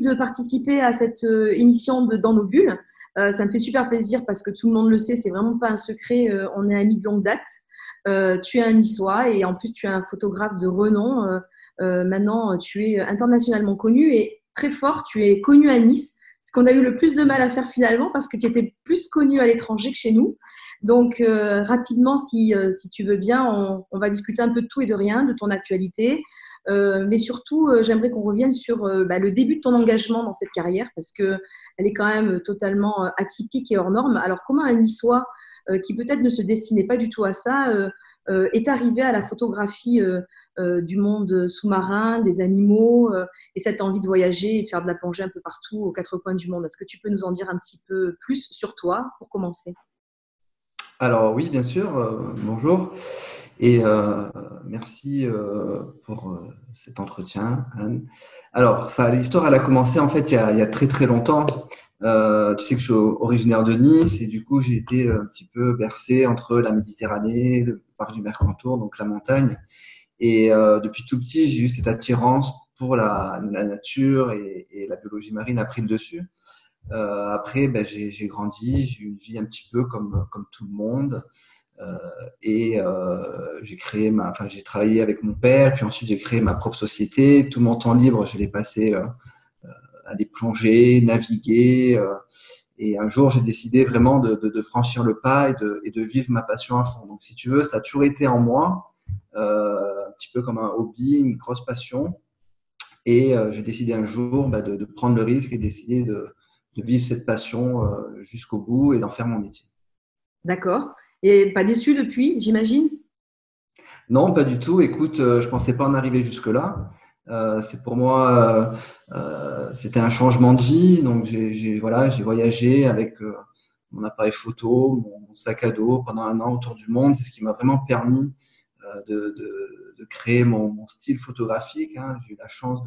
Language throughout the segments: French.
de participer à cette euh, émission de Dans nos bulles. Euh, ça me fait super plaisir parce que tout le monde le sait, c'est vraiment pas un secret, euh, on est amis de longue date. tu es un niçois et en plus tu es un photographe de renom. maintenant, tu es internationalement connu et très fort, tu es connu à Nice, ce qu'on a eu le plus de mal à faire finalement parce que tu étais plus connu à l'étranger que chez nous. Donc, rapidement, si, si, tu veux bien, on, va discuter un peu de tout et de rien, de ton actualité, mais surtout, euh, j'aimerais qu'on revienne sur euh, bah, le début de ton engagement dans cette carrière parce qu'elle est quand même totalement atypique et hors norme. Alors, comment un Niçois qui peut-être ne se destinait pas du tout à ça est arrivé à la photographie du monde sous-marin, des animaux et cette envie de voyager et de faire de la plongée un peu partout aux quatre coins du monde? Est-ce que tu peux nous en dire un petit peu plus sur toi pour commencer? Alors oui, bien sûr. bonjour. Et euh, merci euh, pour euh, cet entretien, Anne. Alors, l'histoire, elle a commencé en fait il y a, très très longtemps. Tu sais que je suis originaire de Nice et du coup, j'ai été un petit peu bercé entre la Méditerranée, le parc du Mercantour, donc la montagne. Et depuis tout petit, j'ai eu cette attirance pour la, nature et, la biologie marine a pris le dessus. Après, ben, j'ai grandi, j'ai eu une vie un petit peu comme tout le monde. Euh, et euh, j'ai créé ma, enfin j'ai travaillé avec mon père, puis ensuite j'ai créé ma propre société. Tout mon temps libre, je l'ai passé euh, à des plongées, naviguer. et un jour, j'ai décidé vraiment de, franchir le pas et de, vivre ma passion à fond. Donc, si tu veux, ça a toujours été en moi, un petit peu comme un hobby, une grosse passion. Et j'ai décidé un jour bah, de, prendre le risque et d'essayer de, vivre cette passion jusqu'au bout et d'en faire mon métier. D'accord. Pas déçu depuis, j'imagine? Non, pas du tout. Écoute, euh, je ne pensais pas en arriver jusque-là. Euh, c'est pour moi, euh, c'était un changement de vie. Donc, j'ai voilà, voyagé avec mon appareil photo, mon sac à dos pendant un an autour du monde. C'est ce qui m'a vraiment permis de, de, créer mon, style photographique. Hein. J'ai eu la chance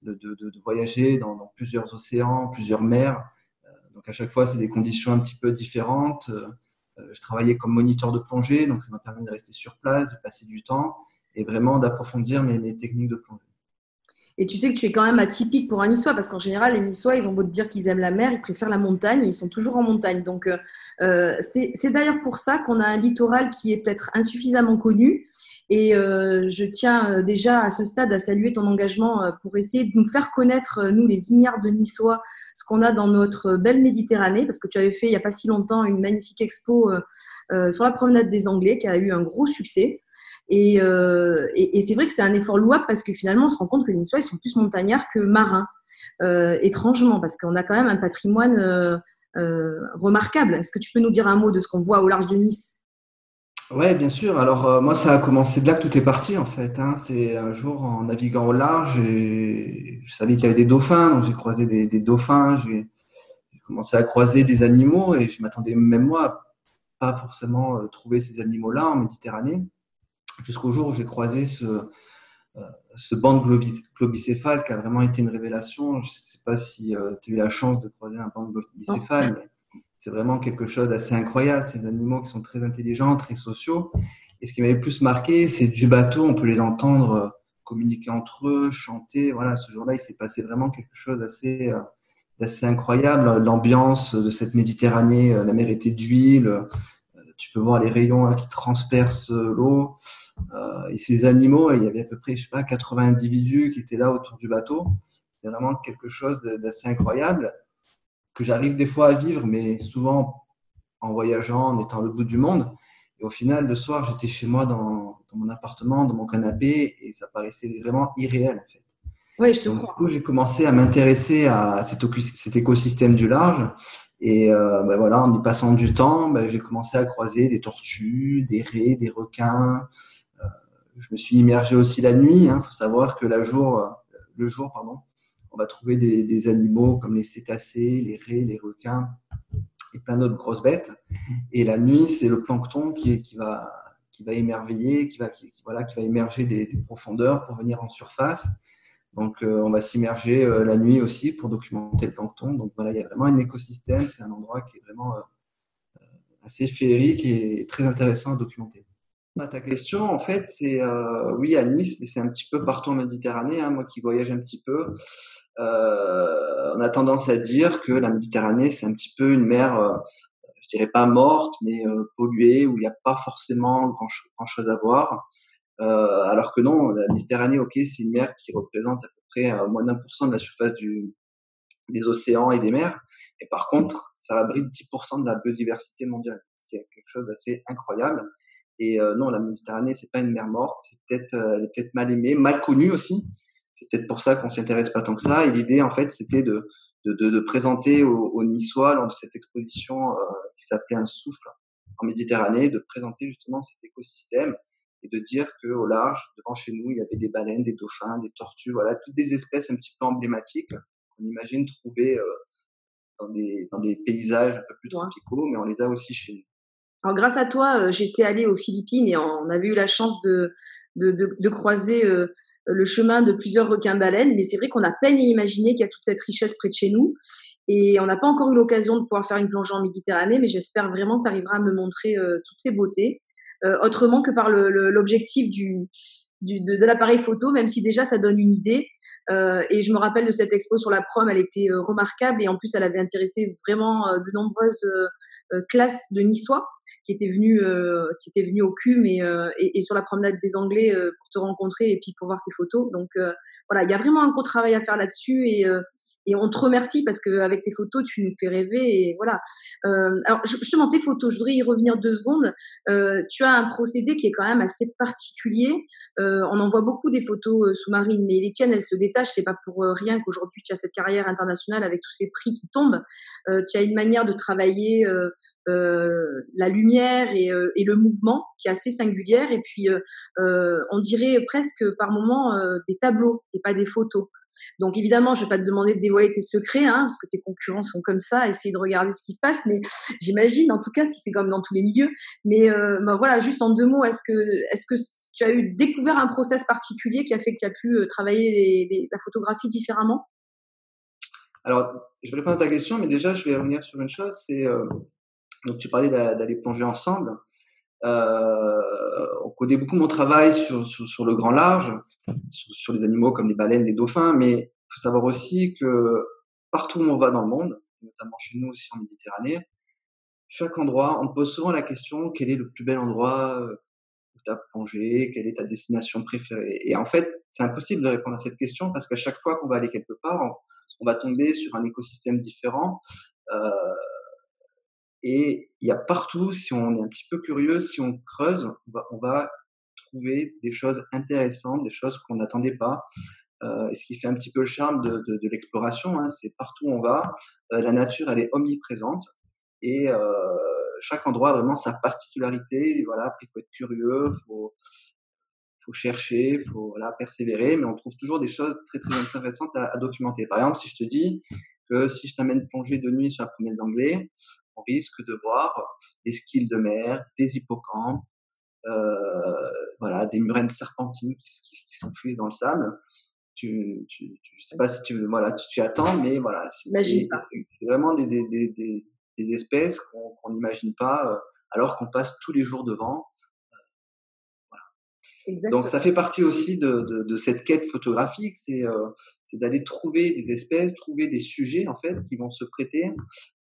de, de voyager dans, plusieurs océans, plusieurs mers. Donc, à chaque fois, c'est des conditions un petit peu différentes. Euh, je travaillais comme moniteur de plongée, donc ça m'a permis de rester sur place, de passer du temps et vraiment d'approfondir mes, mes, techniques de plongée. Et tu sais que tu es quand même atypique pour un Niçois, parce qu'en général, les Niçois, ils ont beau te dire qu'ils aiment la mer, ils préfèrent la montagne, ils sont toujours en montagne. Donc, euh, euh c'est d'ailleurs pour ça qu'on a un littoral qui est peut-être insuffisamment connu. Et euh, je tiens déjà à ce stade à saluer ton engagement pour essayer de nous faire connaître, nous, les ignares de Niçois, ce qu'on a dans notre belle Méditerranée, parce que tu avais fait il n'y a pas si longtemps une magnifique expo sur la promenade des Anglais qui a eu un gros succès. Et, euh, et, c'est vrai que c'est un effort louable parce que finalement, on se rend compte que les Niçois, ils sont plus montagnards que marins, euh, étrangement, parce qu'on a quand même un patrimoine euh, remarquable. Est-ce que tu peux nous dire un mot de ce qu'on voit au large de Nice? Ouais, bien sûr. Alors moi, ça a commencé de là que tout est parti en fait. Hein. C'est un jour en naviguant au large, et je savais qu'il y avait des dauphins, donc j'ai croisé des, dauphins. J'ai commencé à croiser des animaux et je m'attendais même moi à pas forcément trouver ces animaux-là en Méditerranée, jusqu'au jour où j'ai croisé ce, euh, ce banc globicéphale qui a vraiment été une révélation. Je sais pas si euh, tu as eu la chance de croiser un banc globicéphale, mais c'est vraiment quelque chose d'assez incroyable. Ces animaux qui sont très intelligents, très sociaux. Et ce qui m'avait le plus marqué, c'est du bateau, on peut les entendre euh, communiquer entre eux, chanter. Voilà, ce jour-là, il s'est passé vraiment quelque chose d'assez d'assez incroyable. L'ambiance de cette Méditerranée, la mer était d'huile. Tu peux voir les rayons hein, qui transpercent l'eau. Et ces animaux, il y avait à peu près, je sais pas, 80 individus qui étaient là autour du bateau. C'était vraiment quelque chose d'assez incroyable que j'arrive des fois à vivre, mais souvent en voyageant, en étant au bout du monde. Et au final, le soir, j'étais chez moi dans, dans, mon appartement, dans mon canapé, et ça paraissait vraiment irréel en fait. Oui, je te Donc, crois. Du coup, j'ai commencé à m'intéresser à cet, cet, écosystème du large. Et euh, ben voilà, en y passant du temps, ben, j'ai commencé à croiser des tortues, des raies, des requins. Euh, je me suis immergé aussi la nuit. Il hein. faut savoir que la jour, euh, le jour, pardon, on va trouver des, animaux comme les cétacés, les raies, les requins et plein d'autres grosses bêtes. Et la nuit, c'est le plancton qui, qui, va, qui va émerveiller, qui va, qui, voilà, qui va émerger des, profondeurs pour venir en surface. Donc, euh, on va s'immerger euh, la nuit aussi pour documenter le plancton. Donc, voilà, il y a vraiment un écosystème. C'est un endroit qui est vraiment euh, assez féerique et très intéressant à documenter. Bah, ta question, en fait, c'est oui à Nice, mais c'est un petit peu partout en Méditerranée. Hein, moi qui voyage un petit peu, on a tendance à dire que la Méditerranée, c'est un petit peu une mer, je dirais pas morte, mais polluée, où il n'y a pas forcément grand chose à voir. Euh, alors que non, la Méditerranée, ok, c'est une mer qui représente à peu près moins d'un pour cent de la surface du, des océans et des mers. Et par contre, ça abrite 10% de la biodiversité mondiale, ce qui est quelque chose d'assez incroyable. Et euh, non, la Méditerranée, c'est pas une mer morte, c'est peut-être euh, elle est peut-être mal aimée, mal connue aussi. C'est peut-être pour ça qu'on s'y intéresse pas tant que ça. Et l'idée, en fait, c'était de, de, de, de, présenter aux, aux, Niçois lors de cette exposition euh, qui s'appelait Un souffle en Méditerranée, de présenter justement cet écosystème et de dire que au large, devant chez nous, il y avait des baleines, des dauphins, des tortues, voilà, toutes des espèces un petit peu emblématiques qu'on imagine trouver euh, dans, des, dans des paysages un peu plus tropicaux, mais on les a aussi chez nous. Alors, grâce à toi, euh, j'étais allée aux Philippines et on avait eu la chance de, de, de, de croiser euh, le chemin de plusieurs requins-baleines, mais c'est vrai qu'on a peine à imaginer qu'il y a toute cette richesse près de chez nous. Et on n'a pas encore eu l'occasion de pouvoir faire une plongée en Méditerranée, mais j'espère vraiment que tu arriveras à me montrer euh, toutes ces beautés, autrement que par l'objectif du, de, l'appareil photo, même si déjà ça donne une idée. Euh, et je me rappelle de cette expo sur la prom, elle était euh, remarquable et en plus elle avait intéressé vraiment euh, de nombreuses classes de Niçois qui étaient venus qui étaient venus au CUM et, et, et, sur la promenade des Anglais pour te rencontrer et puis pour voir ces photos. Donc voilà, il y a vraiment un gros travail à faire là-dessus et, euh, on te remercie parce qu'avec tes photos, tu nous fais rêver et voilà. Euh, alors justement, tes photos, je voudrais y revenir deux secondes. Euh, tu as un procédé qui est quand même assez particulier. Euh, on en voit beaucoup des photos euh, sous-marines, mais les tiennes, elles se détachent. C'est pas pour euh, rien qu'aujourd'hui tu as cette carrière internationale avec tous ces prix qui tombent. tu as une manière de travailler euh, la lumière et, euh, et, le mouvement qui est assez singulière et puis euh, on dirait presque par moments des tableaux et pas des photos. Donc évidemment, je vais pas te demander de dévoiler tes secrets hein, parce que tes concurrents sont comme ça, essayer de regarder ce qui se passe, mais j'imagine en tout cas si c'est comme dans tous les milieux. Mais bah, voilà, juste en deux mots, est-ce que tu as eu découvert un process particulier qui a fait que tu as pu travailler la photographie différemment? Alors, je vais répondre à ta question, mais déjà, je vais revenir sur une chose, c'est euh, donc tu parlais d'aller plonger ensemble. Euh, on connaît beaucoup mon travail sur, sur, sur le grand large, sur, les animaux comme les baleines, les dauphins, mais il faut savoir aussi que partout où on va dans le monde, notamment chez nous aussi en Méditerranée, chaque endroit, on pose souvent la question quel est le plus bel endroit où tu as plongé, quelle est ta destination préférée? Et en fait, c'est impossible de répondre à cette question parce qu'à chaque fois qu'on va aller quelque part, on, on, va tomber sur un écosystème différent. Euh, et il y a partout, si on est un petit peu curieux, si on creuse, on va, trouver des choses intéressantes, des choses qu'on n'attendait pas. Euh, et ce qui fait un petit peu le charme de, de, de l'exploration, hein, c'est partout où on va, euh, la nature elle est omniprésente et euh, chaque endroit a vraiment sa particularité. Voilà, il faut être curieux, faut faut chercher, faut voilà persévérer, mais on trouve toujours des choses très très intéressantes à, à documenter. Par exemple, si je te dis que si je t'amène plonger de nuit sur la première Anglais, on risque de voir des skills de mer, des hippocampes, euh, voilà, des murènes serpentines qui, qui, dans le sable. Tu, tu, tu, je sais pas si tu, voilà, tu, tu attends, mais voilà, c'est vraiment des, des, des, des espèces qu'on n'imagine pas, euh, alors qu'on passe tous les jours devant. Exactement. Donc ça fait partie aussi de, de, de cette quête photographique, c'est euh, d'aller trouver des espèces, trouver des sujets en fait qui vont se prêter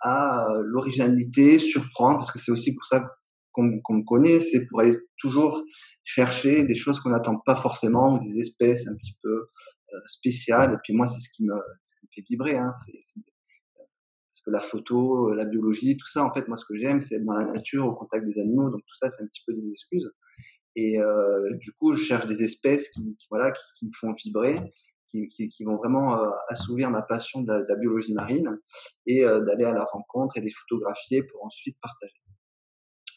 à euh, l'originalité, surprendre, parce que c'est aussi pour ça qu'on qu me connaît, c'est pour aller toujours chercher des choses qu'on n'attend pas forcément, des espèces un petit peu euh, spéciales. Et puis moi, c'est ce, qui me, ce qui me fait vibrer, hein, c'est parce que la photo, la biologie, tout ça, en fait, moi, ce que j'aime, c'est être dans la nature, au contact des animaux. Donc tout ça, c'est un petit peu des excuses. Et euh, du coup, je cherche des espèces qui, voilà, qui, qui, me font vibrer, qui, qui vont vraiment euh, assouvir ma passion de la, de la biologie marine et euh, d'aller à la rencontre et les photographier pour ensuite partager.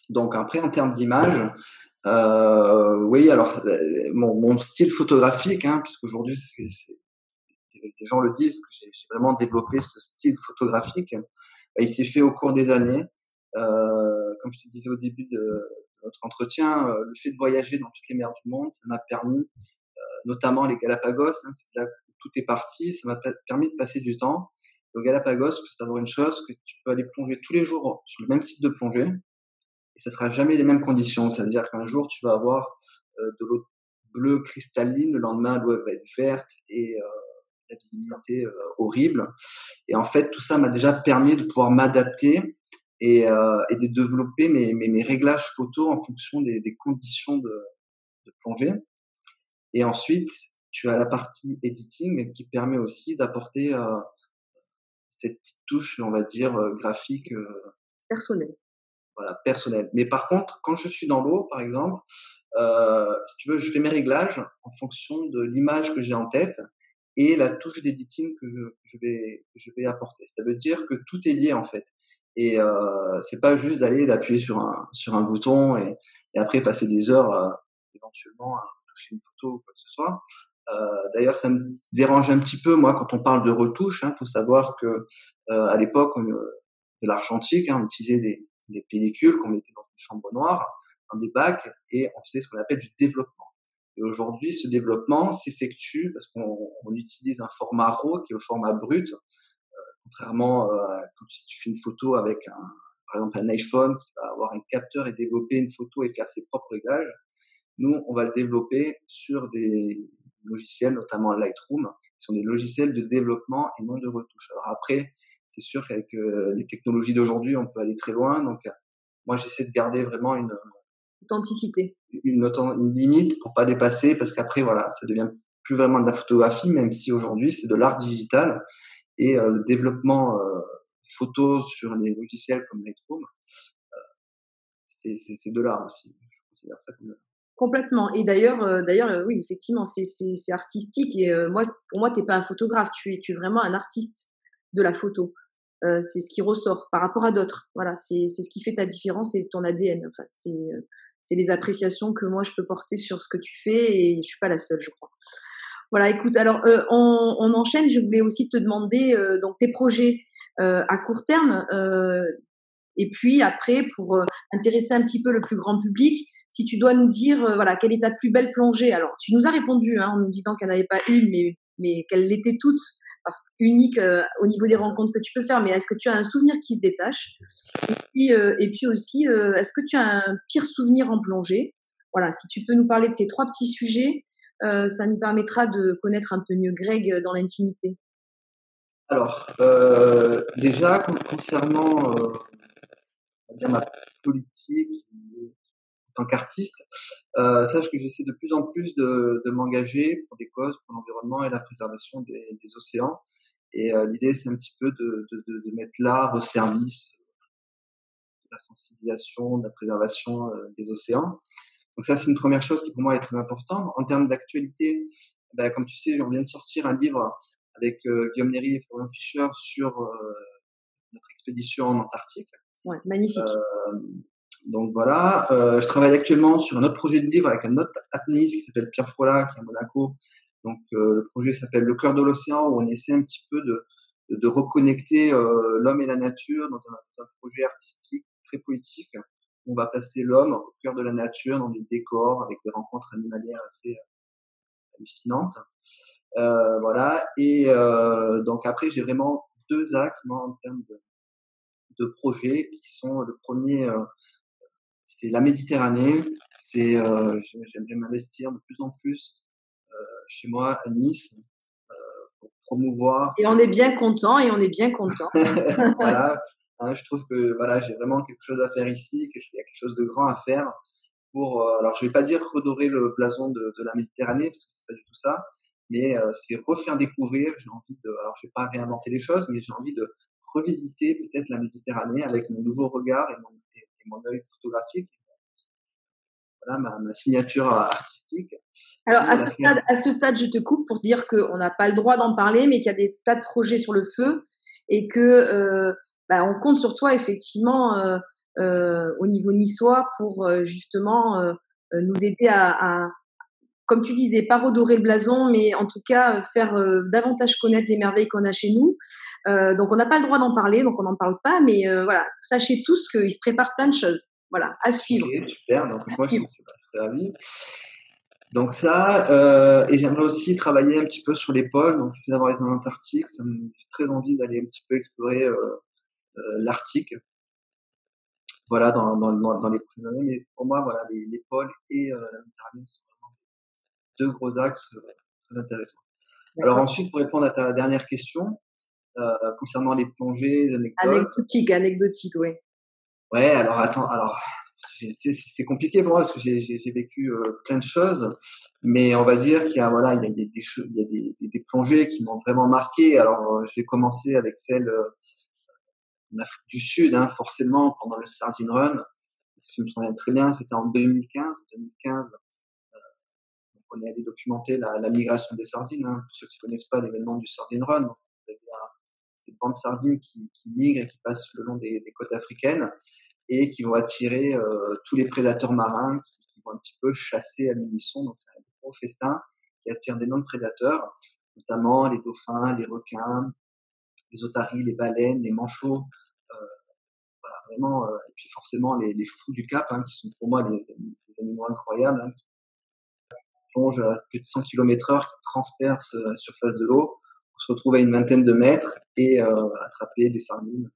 Donc après, en termes d'image, euh, oui, alors mon, mon, style photographique, hein, puisqu'aujourd'hui les gens le disent que j'ai vraiment développé ce style photographique, il s'est fait au cours des années. Euh, comme je te disais au début de, notre entretien, euh, le fait de voyager dans toutes les mers du monde, ça m'a permis, euh, notamment les Galapagos, hein, c'est là où tout est parti, ça m'a permis de passer du temps. Au Galapagos, il faut savoir une chose, que tu peux aller plonger tous les jours sur le même site de plongée. ce sera jamais les mêmes conditions. C'est-à-dire qu'un jour, tu vas avoir de l'eau bleue cristalline, le lendemain, l'eau va être verte et la visibilité horrible. Et en fait, tout ça m'a déjà permis de pouvoir m'adapter et, euh, et, de développer mes, mes, mes, réglages photo en fonction des, des conditions de, de, plongée. Et ensuite, tu as la partie editing qui permet aussi d'apporter euh, cette touche, on va dire, euh, graphique. Euh, personnelle. Voilà, personnelle. Mais par contre, quand je suis dans l'eau, par exemple, euh, si tu veux, je fais mes réglages en fonction de l'image que j'ai en tête et la touche d'editing que je, je, vais, je vais apporter. Ça veut dire que tout est lié en fait. Et euh, c'est pas juste d'aller d'appuyer sur un sur un bouton et, et après passer des heures euh, éventuellement à toucher une photo ou quoi que ce soit. Euh, D'ailleurs, ça me dérange un petit peu moi quand on parle de retouche. Il hein, faut savoir que euh, à l'époque de l'argentique, hein, on utilisait des, des pellicules qu'on mettait dans une chambre noire, dans des bacs, et on faisait ce qu'on appelle du développement. Et aujourd'hui, ce développement s'effectue parce qu'on utilise un format RAW qui est le format brut, Contrairement euh, quand tu fais une photo avec un, par exemple un iPhone qui va avoir un capteur et développer une photo et faire ses propres réglages, nous on va le développer sur des logiciels, notamment Lightroom, qui sont des logiciels de développement et non de retouche. Alors après, c'est sûr qu'avec euh, les technologies d'aujourd'hui, on peut aller très loin. Donc moi j'essaie de garder vraiment une authenticité, une, une limite pour pas dépasser, parce qu'après voilà, ça devient plus vraiment de la photographie, même si aujourd'hui c'est de l'art digital et euh, le développement euh, photo sur les logiciels comme Lightroom, euh, c'est de l'art aussi. Je considère ça comme Complètement. Et d'ailleurs, d'ailleurs, oui, effectivement, c'est artistique. Et moi, pour moi, t'es pas un photographe. Tu es, tu es vraiment un artiste de la photo. c'est ce qui ressort par rapport à d'autres. Voilà, c'est ce qui fait ta différence et ton ADN. Enfin, c'est les appréciations que moi je peux porter sur ce que tu fais et je suis pas la seule, je crois. Voilà, écoute, alors euh, on, on, enchaîne. Je voulais aussi te demander euh, donc tes projets euh, à court terme et puis après pour intéresser un petit peu le plus grand public, si tu dois nous dire voilà quelle est ta plus belle plongée? Alors tu nous as répondu hein, en nous disant qu'il n'y en avait pas une, mais mais qu'elles l'étaient toutes unique au niveau des rencontres que tu peux faire. Mais est-ce que tu as un souvenir qui se détache? Et puis et puis aussi est-ce que tu as un pire souvenir en plongée? Voilà, si tu peux nous parler de ces trois petits sujets euh, ça nous permettra de connaître un peu mieux Greg euh, dans l'intimité. Alors, euh, déjà, concernant ma politique tant qu'artiste, sache que j'essaie de plus en plus de, m'engager pour des causes, pour l'environnement et la préservation des, océans. Et l'idée, c'est un petit peu de, de mettre l'art au service de la sensibilisation, de la préservation des océans. Donc ça, c'est une première chose qui pour moi est très importante. En termes d'actualité, ben, comme tu sais, on vient de sortir un livre avec euh, Guillaume Néry et Florian Fischer sur euh, notre expédition en Antarctique. Ouais, magnifique. Euh, donc voilà, euh, je travaille actuellement sur un autre projet de livre avec un autre apnéiste qui s'appelle Pierre Frola, qui est à Monaco. Donc le projet s'appelle Le cœur de l'océan, où on essaie un petit peu de, de, de reconnecter l'homme et la nature dans un, projet artistique très poétique on va placer l'homme au cœur de la nature dans des décors avec des rencontres animalières assez euh, hallucinantes. Euh, voilà. Et euh, donc après, j'ai vraiment deux axes moi, en termes de, de projets qui sont le premier, euh, c'est la Méditerranée. C'est euh, j'aimerais m'investir de plus en plus chez moi à Nice pour promouvoir. Et on est bien content et on est bien content. voilà, Hein, je trouve que voilà, j'ai vraiment quelque chose à faire ici, qu'il y a quelque chose de grand à faire pour. Euh, alors, je vais pas dire redorer le blason de, de, la Méditerranée parce que c'est pas du tout ça, mais euh, c'est refaire découvrir. J'ai envie de. Alors, je vais pas réinventer les choses, mais j'ai envie de revisiter peut-être la Méditerranée avec mon nouveau regard et mon, mon œil photographique. Voilà ma, ma, signature artistique. Alors, à ce, stade, à ce, stade, je te coupe pour dire qu'on n'a pas le droit d'en parler, mais qu'il y a des tas de projets sur le feu et que euh, bah, on compte sur toi effectivement euh, euh, au niveau niçois pour justement nous aider à, comme tu disais, pas redorer le blason, mais en tout cas faire davantage connaître les merveilles qu'on a chez nous. donc on n'a pas le droit d'en parler, donc on n'en parle pas, mais voilà, sachez tous qu'il se prépare plein de choses. Voilà, à suivre. super, donc moi je suis très ravi. Donc ça, et j'aimerais aussi travailler un petit peu sur les pôles. Donc, d'avoir été en Antarctique, ça me fait très envie d'aller un petit peu explorer euh, l'Arctique. voilà, dans, dans, dans, les prochaines années. Mais pour moi, voilà, les, les pôles et la Méditerranée sont deux gros axes très intéressants. Alors ensuite, pour répondre à ta dernière question, euh, concernant les plongées, les anecdotes. Anecdotique, anecdotique, oui. Ouais, alors attends, alors c'est compliqué pour moi parce que j'ai vécu euh, plein de choses, mais on va dire qu'il y a voilà, il y a des, des il y a des, des, plongées qui m'ont vraiment marqué. Alors euh, je vais commencer avec celle en Afrique du Sud, hein, forcément pendant le Sardine Run. Si je me souviens très bien, c'était en 2015. 2015, on est allé documenter la, migration des sardines. Hein. Pour ceux qui ne connaissent pas l'événement du Sardine Run, c'est une bande sardines qui, qui migrent et qui passent le long des, côtes africaines et qui vont attirer euh, tous les prédateurs marins qui, vont un petit peu chasser à l'unisson. Donc c'est un gros festin qui attire de prédateurs, notamment les dauphins, les requins, les otaries, les baleines, les manchots. Euh, voilà, vraiment, euh, et puis forcément les, fous du Cap, hein, qui sont pour moi des, animaux incroyables, hein, plongent à plus de 100 km heure, qui transpercent la surface de l'eau se retrouve à une vingtaine de mètres et euh, attraper des sardines.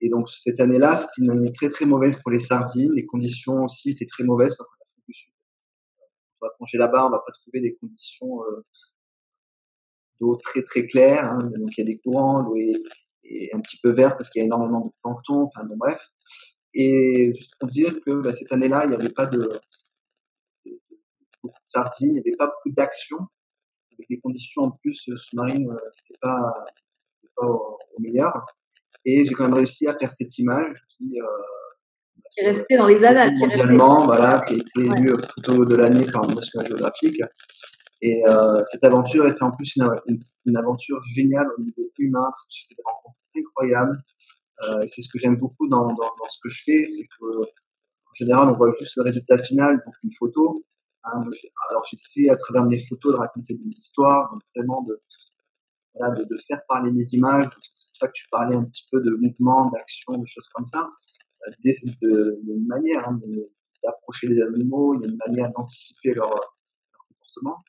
Et donc cette année-là, c'était une année très très mauvaise pour les sardines. Les conditions aussi étaient très mauvaises. On va plonger là-bas, on va pas trouver des conditions euh, d'eau très très claires. Hein. Donc il y a des courants, l'eau est, un petit peu verte parce qu'il y a énormément de plancton. Enfin bon bref. Et juste pour dire que bah, cette année-là, il n'y avait pas de, de sardines, il n'y avait pas beaucoup d'action avec des conditions en plus euh, sous-marines euh, qui n'étaient pas, pas au, meilleur. Et j'ai quand même réussi à faire cette image qui, euh, qui est restée dans les annales. Mondialement, voilà, qui a été élue photo de l'année par National Geographic. Et euh, cette aventure était en plus une, une, une, aventure géniale au niveau humain, parce que j'ai fait des rencontres incroyables. Euh, et c'est ce que j'aime beaucoup dans, dans, dans, ce que je fais, c'est que en général, on voit juste le résultat final, donc une photo. Hein, alors j'essaie à travers mes photos de raconter des histoires, vraiment de, voilà, de, faire parler les images. C'est pour ça que tu parlais un petit peu de mouvement, d'action, de choses comme ça. Euh, l'idée c'est de, il y a une manière hein, d'approcher les animaux, il y a une manière d'anticiper leur, comportement.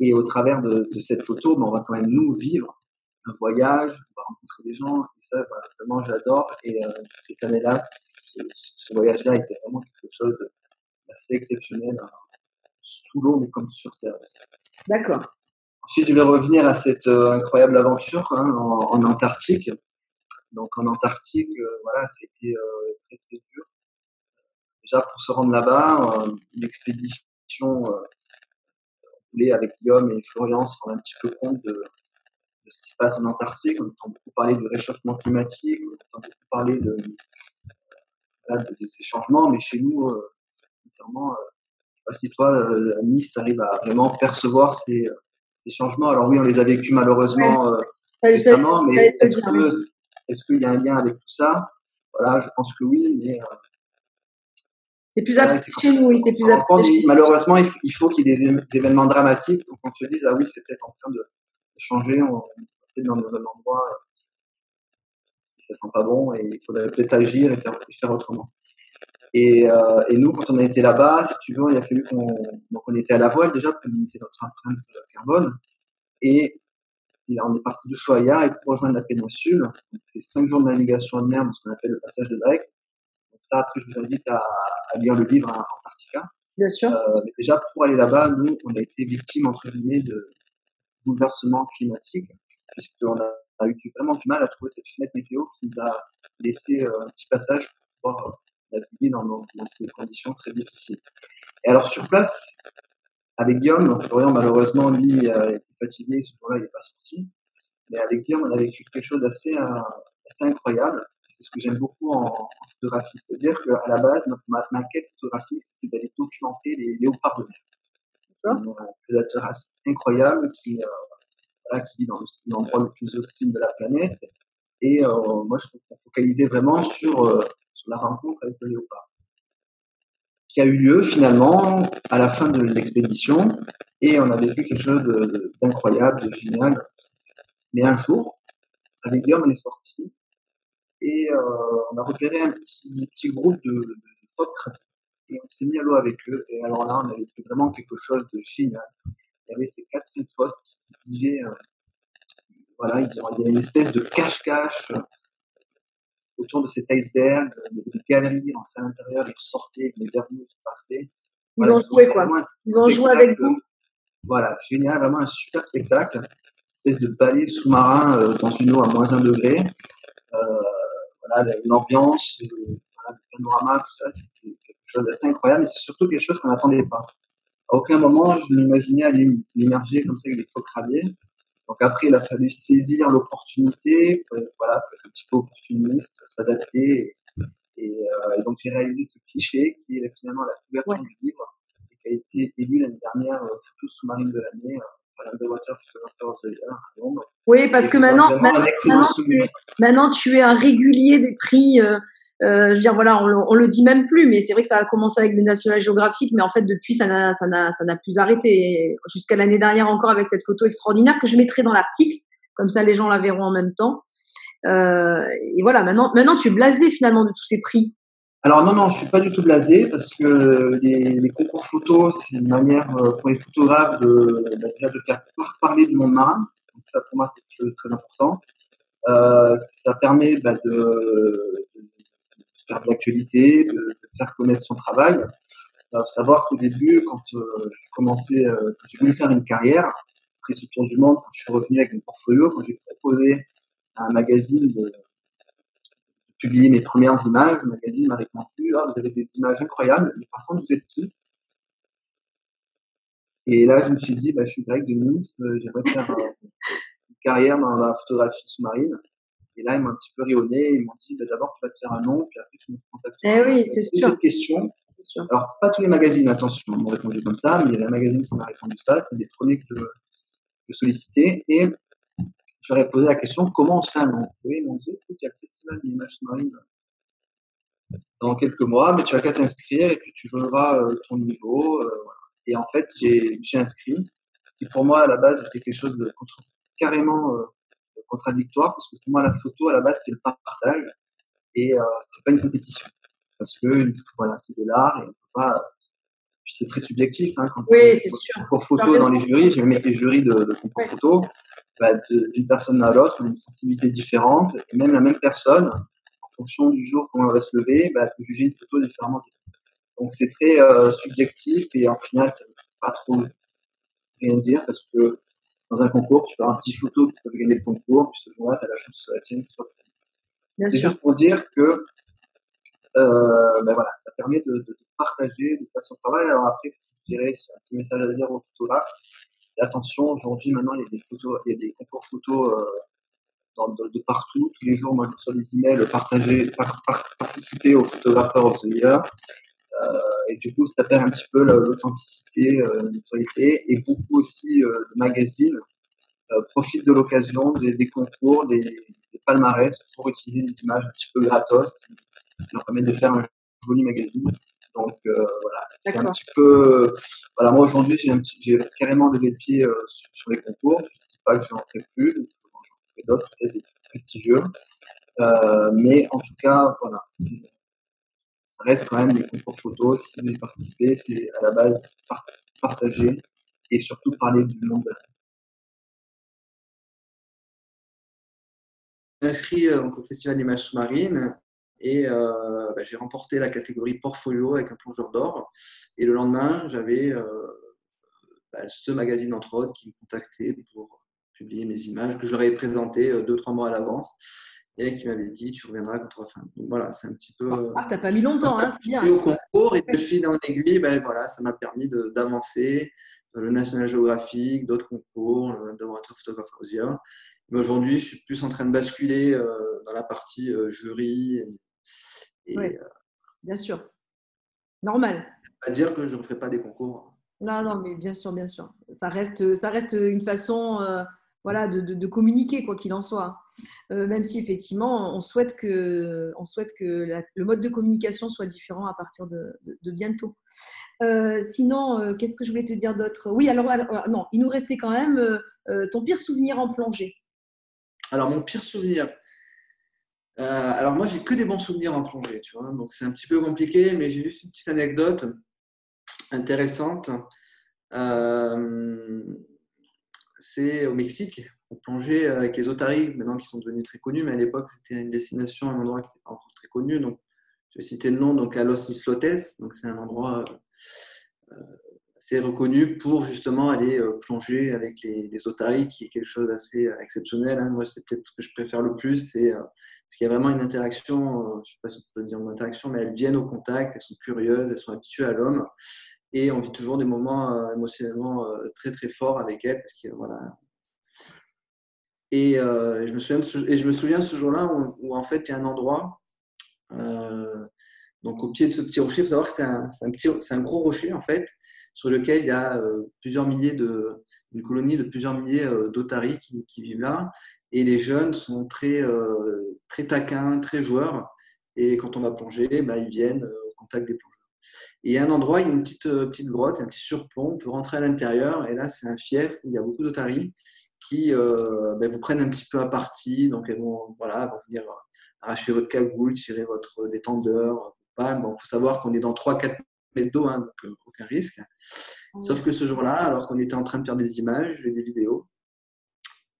Et au travers de, de cette photo, ben, on va quand même nous vivre un voyage, on va rencontrer des gens, et ça, voilà, vraiment j'adore. Et euh, cette année-là, ce, ce voyage-là était vraiment quelque chose de, assez exceptionnel hein, sous l'eau, mais comme sur Terre aussi. D'accord. Ensuite, je vais revenir à cette euh, incroyable aventure hein, en, en, Antarctique. Donc, en Antarctique, euh, voilà, ça a été euh, très, très dur. Déjà, pour se rendre là-bas, euh, l'expédition, euh, on voulait avec Guillaume et Florian se rendre un petit peu compte de, de, ce qui se passe en Antarctique. On entend beaucoup parler du réchauffement climatique, on entend beaucoup parler de, de ces changements, mais chez nous, sincèrement, euh, je sais pas si toi, euh, Nice, tu arrives à vraiment percevoir ces, euh, ces, changements. Alors oui, on les a vécus malheureusement ouais. récemment, mais est-ce que est-ce qu'il y a un lien avec tout ça? Voilà, je pense que oui, mais c'est plus abstrait chez nous, oui, c'est plus abstrait. Malheureusement, il faut qu'il y ait des, événements dramatiques pour qu'on se dise ah oui, c'est peut-être en train de, changer, on est peut-être dans un endroit qui ça sent pas bon et il faudrait peut-être agir et faire, faire autrement. Et, euh, et, nous, quand on a été là-bas, si tu veux, il a fallu qu'on donc on était à la voile déjà pour limiter notre empreinte carbone. Et on est parti de Choya et pour rejoindre la péninsule, c'est cinq jours de navigation en mer, ce qu'on appelle le passage de Drake. Donc ça, après, je vous invite à, à lire le livre en Antarctica. Bien sûr. Euh, mais déjà, pour aller là-bas, nous, on a été victimes, entre guillemets, de bouleversements climatiques, puisqu'on a, a, eu vraiment du mal à trouver cette fenêtre météo qui nous a laissé euh, un petit passage pour pouvoir euh, dans, ces conditions très difficiles. Et alors sur place, avec Guillaume, donc Florian malheureusement lui euh, était fatigué, ce jour-là il n'est pas sorti, mais avec Guillaume on a vécu quelque chose d'assez euh, assez incroyable. C'est ce que j'aime beaucoup en, en photographie, c'est-à-dire qu'à la base ma, ma quête photographique c'était d'aller documenter les léopards de mer. Un prédateur incroyable qui, euh, voilà, qui vit dans l'endroit le plus hostile de la planète. Et euh, moi, je trouve qu'on focalisait vraiment sur euh, la rencontre avec le léopard, qui a eu lieu finalement à la fin de l'expédition, et on a vécu quelque chose d'incroyable, de, génial. Mais un jour, avec Guillaume, on est sorti, et euh, on a repéré un petit, groupe de, phoques, et on s'est mis à l'eau avec eux, et alors là, on a vécu vraiment quelque chose de génial. Il y avait ces 4-5 phoques qui vivaient, euh, voilà, il y avait une espèce de cache-cache, autour de cet iceberg, des galeries entraient à l'intérieur, ils ressortaient, les vernis parfaits. Ils ont joué quoi Ils ont joué avec vous Voilà, génial, vraiment un super spectacle. Une espèce de balai sous-marin euh, dans une eau à moins un degré. Euh, voilà, l'ambiance, le, panorama, tout ça, c'était quelque chose d'assez incroyable, mais c'est surtout quelque chose qu'on n'attendait pas. À aucun moment, je m'imaginais aller m'immerger comme ça avec des faux craviers. Donc après, il a fallu saisir l'opportunité, voilà, être un petit peu opportuniste, s'adapter. Et, euh, donc j'ai réalisé ce cliché qui est finalement la couverture du livre et qui a été élu l'année dernière euh, photo sous-marine de l'année euh, oui, parce que maintenant, maintenant, tu es, un régulier des prix. Euh, euh, je veux dire, voilà, on, le dit même plus, mais c'est vrai que ça a commencé avec le National Geographic, mais en fait, depuis, ça n'a, ça n'a, ça n'a plus arrêté. Jusqu'à l'année dernière encore avec cette photo extraordinaire que je mettrai dans l'article, comme ça les gens la verront en même temps. Euh, et voilà, maintenant, maintenant, tu es blasé finalement de tous ces prix. Alors non, non, je suis pas du tout blasé parce que les, concours photos, c'est une manière euh, pour les photographes de, bah, de faire parler du monde marin. Donc ça, pour moi, c'est quelque chose de très important. Ça permet bah, de, faire de l'actualité, de, faire connaître son travail. Il faut savoir qu'au début, quand euh, j'ai commencé, euh, j'ai voulu faire une carrière, après ce tour du monde, quand je suis revenu avec mon portfolio, quand j'ai proposé à un magazine de publié mes premières images, le magazine m'a répondu ah, Vous avez des images incroyables, mais par contre, vous êtes qui? Et là, je me suis dit bah, Je suis Greg de Nice, euh, j'aimerais faire euh, une carrière dans la photographie sous-marine. Et là, ils m'ont un petit peu rayonné. Ils m'ont dit bah, D'abord, tu vas te faire un nom, puis après, tu me contactes. Eh oui, c'est sûr. Une question. Sûr. Alors, pas tous les magazines, attention, m'ont répondu comme ça, mais il y avait un magazine qui m'a répondu ça. C'était les premiers que je, je sollicitais. Et j'aurais posé la question comment on se fait un nom? Oui, ils m'ont dit écoute, il y a le festival des images sous-marines dans quelques mois, mais tu vas qu'à t'inscrire et puis tu joueras euh, ton niveau. Euh, et en fait, j'ai, je inscrit, ce qui pour moi à la base était quelque chose de carrément euh, contradictoire, parce que pour moi la photo à la base c'est le partage et c'est pas une compétition, parce que voilà, c'est de l'art et on peut pas c'est très subjectif. Hein, quand oui, c'est sûr. Pour photo dans les jurys, j'ai même été jury de, de concours photo. Bah, d'une personne à l'autre, on a une sensibilité différente. Et même la même personne, en fonction du jour qu'on va se lever, bah, peut juger une photo différemment. Donc c'est très euh, subjectif et en final, ça ne veut pas trop rien dire parce que dans un concours, tu peux avoir 10 photos qui peuvent gagner le concours, puis ce jour-là, tu as la chance que la tienne soit C'est juste pour dire que euh, ben voilà, ça permet de, de, partager, de faire son travail. Alors après, je dirais, c'est un petit message à dire aux photographes. Attention, aujourd'hui, maintenant, il y a des photos, il y a des concours photos euh, dans, de, partout. Tous les jours, moi, je reçois des emails, partager, participer au Photographer of the Year. Euh, et du coup, ça perd un petit peu l'authenticité, euh, l'autorité. Et beaucoup aussi euh, de magazines profitent de l'occasion des, des, concours, des, des, palmarès pour utiliser des images un petit peu gratos qui leur permettent de faire un joli magazine. Donc euh, voilà, c'est un petit peu. Voilà, moi aujourd'hui, j'ai, carrément levé le pied euh, sur, les concours. Je ne dis pas que j'en ferai plus, j'en ferai d'autres, peut-être des plus prestigieux. Euh, mais en tout cas, voilà, ça reste quand même des concours photos. Si vous y participez, c'est à la base partager et surtout parler du monde inscrit au Festival d'Images Sous-Marines et euh, bah, j'ai remporté la catégorie portfolio avec un plongeur d'or. Et le lendemain, j'avais euh, bah, ce magazine, entre autres, qui me contactait pour publier mes images, que je leur avais présenté euh, deux, trois mois à l'avance et qui m'avait dit tu reviendras quand tu auras. Donc voilà, c'est un petit peu. Ah, t'as pas mis longtemps, hein, c'est bien. au concours et de fil en aiguille, ben, voilà, ça m'a permis d'avancer. Le National Geographic, d'autres concours, le Underwater Photographer of Mais aujourd'hui, je suis plus en train de basculer dans la partie jury oui, euh, bien sûr. Normal. À dire que je ne ferai pas des concours. Non, non, mais bien sûr, bien sûr. Ça reste, ça reste une façon euh, voilà, de, communiquer, quoi qu'il en soit. Euh, même si effectivement, on souhaite que, on souhaite que le mode de communication soit différent à partir de, bientôt. sinon, qu'est-ce que je voulais te dire d'autre? Oui, alors, non, il nous restait quand même ton pire souvenir en plongée. Alors, mon pire souvenir, euh, alors moi, j'ai que des bons souvenirs en plongée, tu vois. Donc c'est un petit peu compliqué, mais j'ai juste une petite anecdote intéressante. Euh, c'est au Mexique. on plongeait avec les otaries, maintenant qui sont devenus très connus, mais à l'époque, c'était une destination, un endroit qui était encore très connu. Donc, je vais citer le nom, donc à Los Islotes. Donc, c'est un endroit euh, assez reconnu pour justement aller euh, plonger avec les, les, otaries, qui est quelque chose d'assez exceptionnel. Hein. Moi, c'est peut-être ce que je préfère le plus, c'est parce qu'il y a vraiment une interaction, je ne sais pas si on peut dire une interaction, mais elles viennent au contact, elles sont curieuses, elles sont habituées à l'homme. Et on vit toujours des moments émotionnellement très très forts avec elles, parce que voilà, et, euh, je me souviens ce, souviens ce jour-là où, en fait il y a un endroit, euh, donc au pied de ce petit rocher, il faut savoir que c'est un, gros rocher en fait, sur lequel il y a euh, plusieurs milliers de, une colonie de plusieurs milliers d'otaries qui, qui, vivent là. Et les jeunes sont très, très taquins, très joueurs. Et quand on va plonger, bah, ils viennent au contact des plongeurs. Et a un endroit, il y a une petite, petite grotte, un petit surplomb, on peut rentrer à l'intérieur. Et là, c'est un fief où il y a beaucoup d'otaries qui euh, ben, vous prennent un petit peu à partie. Donc, elles vont, voilà, vont venir arracher votre cagoule, tirer votre détendeur. Il bon, faut savoir qu'on est dans 3-4 mètres d'eau, hein, donc euh, aucun risque. Sauf que ce jour-là, alors qu'on était en train de faire des images et des vidéos,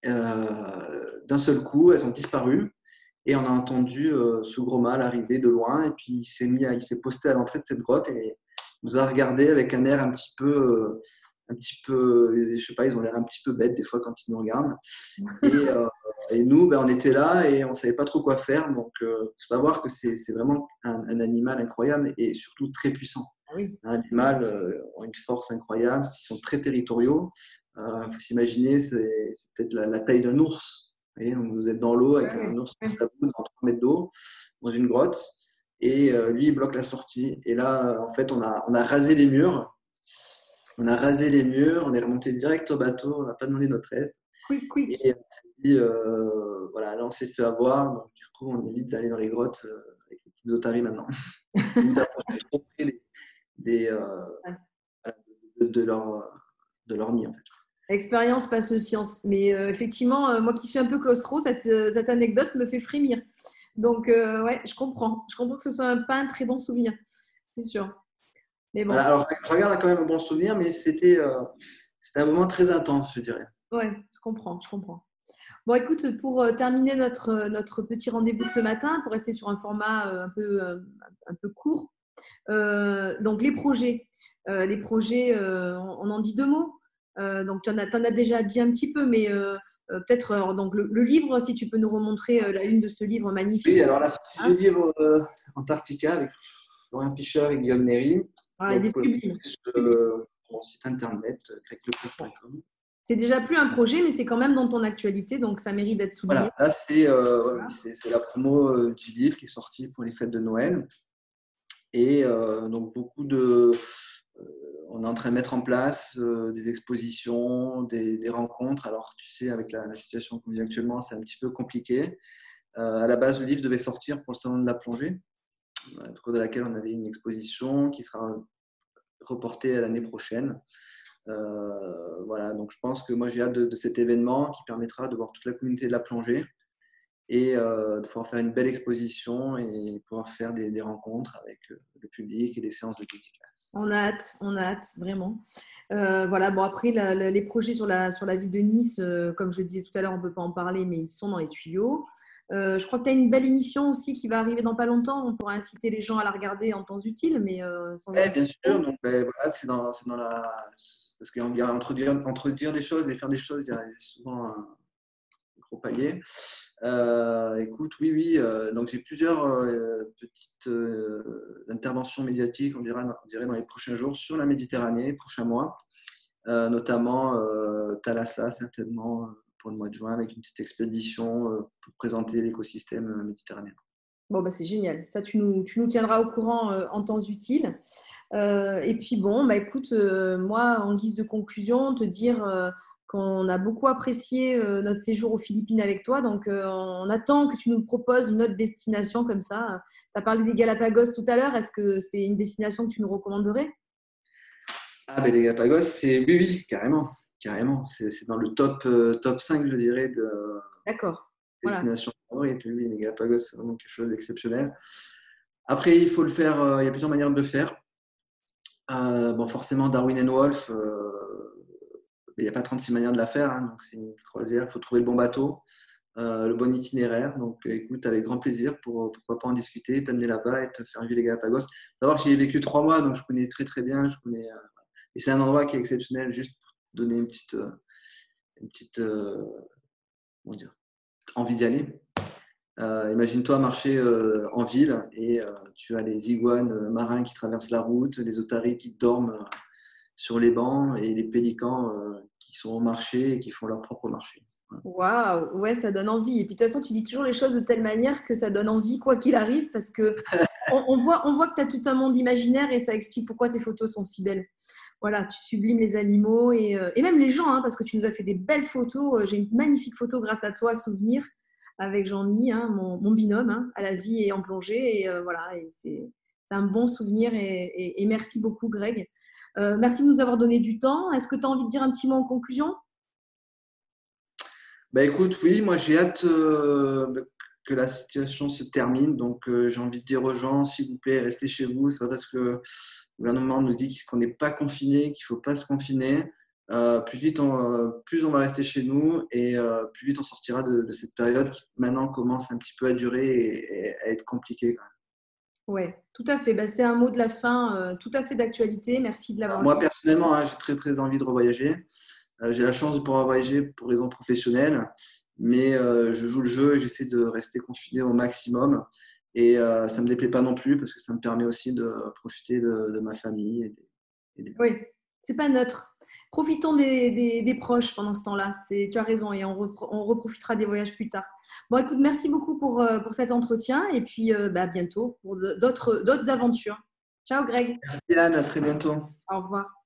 euh, d'un seul coup, elles ont disparu. Et on a entendu ce gros mâle arriver de loin. Et puis, il s'est mis, il s'est posté à l'entrée de cette grotte et nous a regardé avec un air un petit peu un petit peu, je sais pas, ils ont l'air un petit peu bêtes des fois quand ils nous regardent. Et, euh, et nous, ben, on était là et on savait pas trop quoi faire. Donc, il euh, faut savoir que c'est vraiment un, animal incroyable et surtout très puissant. Ah oui. Un animal euh, a une force incroyable, ils sont très territoriaux. Il faut s'imaginer, c'est peut-être la, taille d'un ours. Voyez, donc vous êtes dans l'eau avec un ours qui dans 3 mètres d'eau, dans une grotte. Et lui, il bloque la sortie. Et là, en fait, on a, on a rasé les murs on a rasé les murs, on est remonté direct au bateau, on n'a pas demandé notre aide. Quick, quick. Et on s'est dit, euh, voilà, là on s'est fait avoir, donc du coup on évite d'aller dans les grottes euh, avec les petites otaries maintenant. des, euh, de, leur, de leur nid en fait. Expérience passe science. Mais effectivement, moi qui suis un peu claustro, cette, cette, anecdote me fait frémir. Donc, ouais, je comprends. Je comprends que ce soit un, pas un très bon souvenir. C'est sûr alors, je regarde quand même un bon souvenir, mais c'était euh, un moment très intense, je dirais. Oui, je comprends, je comprends. Bon, écoute, pour euh, terminer notre, notre petit rendez-vous de ce matin, pour rester sur un format euh, un peu, un peu court, donc les projets. les projets, on en dit deux mots. Donc, tu en, en, as déjà dit un petit peu, mais peut-être donc le, livre, si tu peux nous remontrer la une de ce livre magnifique. Oui, alors la, le livre Antarctica avec Florian Fischer et Guillaume Néry. Ah, il est sublime. Euh, mon site internet, greclecoq.com. C'est déjà plus un projet, mais c'est quand même dans ton actualité, donc ça mérite d'être souligné. Voilà, là, euh, c'est la promo euh, du livre qui est sorti pour les fêtes de Noël. Et donc, beaucoup de. On est en train de mettre en place des expositions, des, rencontres. Alors, tu sais, avec la, situation qu'on vit actuellement, c'est un petit peu compliqué. à la base, le livre devait sortir pour le salon de la plongée au cours de laquelle on avait une exposition qui sera reportée à l'année prochaine. Euh, voilà, donc je pense que moi j'ai hâte de, cet événement qui permettra de voir toute la communauté de la plongée et euh, de pouvoir faire une belle exposition et pouvoir faire des, rencontres avec euh, le public et des séances de dédicace. On a hâte, on a hâte, vraiment. voilà, bon après les projets sur la, sur la ville de Nice, comme je le disais tout à l'heure, on ne peut pas en parler, mais ils sont dans les tuyaux. Euh, je crois que tu as une belle émission aussi qui va arriver dans pas longtemps. On pourra inciter les gens à la regarder en temps utile, mais euh, bien sûr. Donc, ben, voilà, c'est dans, dans, la. Parce qu'entre dire, entre dire des choses et faire des choses, il y a souvent un gros palier. Euh, écoute, oui, oui. donc, j'ai plusieurs petites interventions médiatiques, on dirait, on dirait, dans les prochains jours, sur la Méditerranée, prochains mois. notamment Thalassa, certainement pour le mois de juin avec une petite expédition euh, pour présenter l'écosystème euh, méditerranéen. Bon, bah, c'est génial. Ça, tu nous, tu nous tiendras au courant euh, en temps utile. et puis, bon, bah, écoute, moi, en guise de conclusion, te dire qu'on a beaucoup apprécié notre séjour aux Philippines avec toi. Donc, on attend que tu nous proposes une autre destination comme ça. Tu as parlé des Galapagos tout à l'heure. Est-ce que c'est une destination que tu nous recommanderais? Ah, ben les Galapagos, c'est oui, oui, carrément carrément. C'est dans le top, euh, top 5, je dirais, de destination favorite. Oui, les Galapagos, c'est vraiment quelque chose d'exceptionnel. Après, il faut le faire, euh, il y a plusieurs manières de le faire. Euh, bon, forcément, Darwin and Wolf, il n'y a pas 36 manières de la faire. Hein, donc, c'est une croisière. Il faut trouver le bon bateau, le bon itinéraire. Donc, écoute, avec grand plaisir pour pourquoi pas en discuter, t'amener là-bas et te faire vivre les Galapagos. Savoir que j'y ai vécu trois mois, donc je connais très très bien. Je connais, et c'est un endroit qui est exceptionnel, juste pour donner une petite, une petite dire, envie d'y aller. Euh, imagine-toi marcher euh, en ville et euh, tu as les iguanes marins qui traversent la route, les otaries qui dorment sur les bancs et les pélicans qui sont au marché et qui font leur propre marché. Waouh, ouais, ça donne envie. Et puis de toute façon, tu dis toujours les choses de telle manière que ça donne envie, quoi qu'il arrive, parce que on, voit, on voit que tu as tout un monde imaginaire et ça explique pourquoi tes photos sont si belles. Voilà, tu sublimes les animaux et, et même les gens, hein, parce que tu nous as fait des belles photos. J'ai une magnifique photo grâce à toi, souvenir avec Jean-Mi, hein, mon, binôme, hein, à la vie et en plongée. Et euh, voilà, c'est un bon souvenir. Et, merci beaucoup, Greg. Euh, merci de nous avoir donné du temps. Est-ce que tu as envie de dire un petit mot en conclusion? Bah écoute, oui, moi j'ai hâte euh, que la situation se termine. Donc j'ai envie de dire aux gens, s'il vous plaît, restez chez vous. C'est pas parce que le gouvernement nous dit qu'on n'est pas confiné qu'il ne faut pas se confiner. Euh, plus vite on, euh, plus on va rester chez nous et euh, plus vite on sortira de, cette période qui maintenant commence un petit peu à durer et, à être compliquée. Oui, tout à fait. Bah, c'est un mot de la fin tout à fait d'actualité. Merci de l'avoir Moi, personnellement, hein, j'ai très, très envie de revoyager. j'ai la chance de pouvoir voyager pour raisons professionnelles, mais je joue le jeu et j'essaie de rester confiné au maximum. Et ça ne me déplaît pas non plus parce que ça me permet aussi de profiter de, ma famille. Et des... Oui, c'est pas neutre profitons des, proches pendant ce temps-là. Tu as raison et on, reprofitera des voyages plus tard. Bon, écoute, merci beaucoup pour, euh, pour cet entretien et puis euh, bah, bientôt pour d'autres aventures. Ciao Greg. Merci Anne, à très bientôt. Au revoir.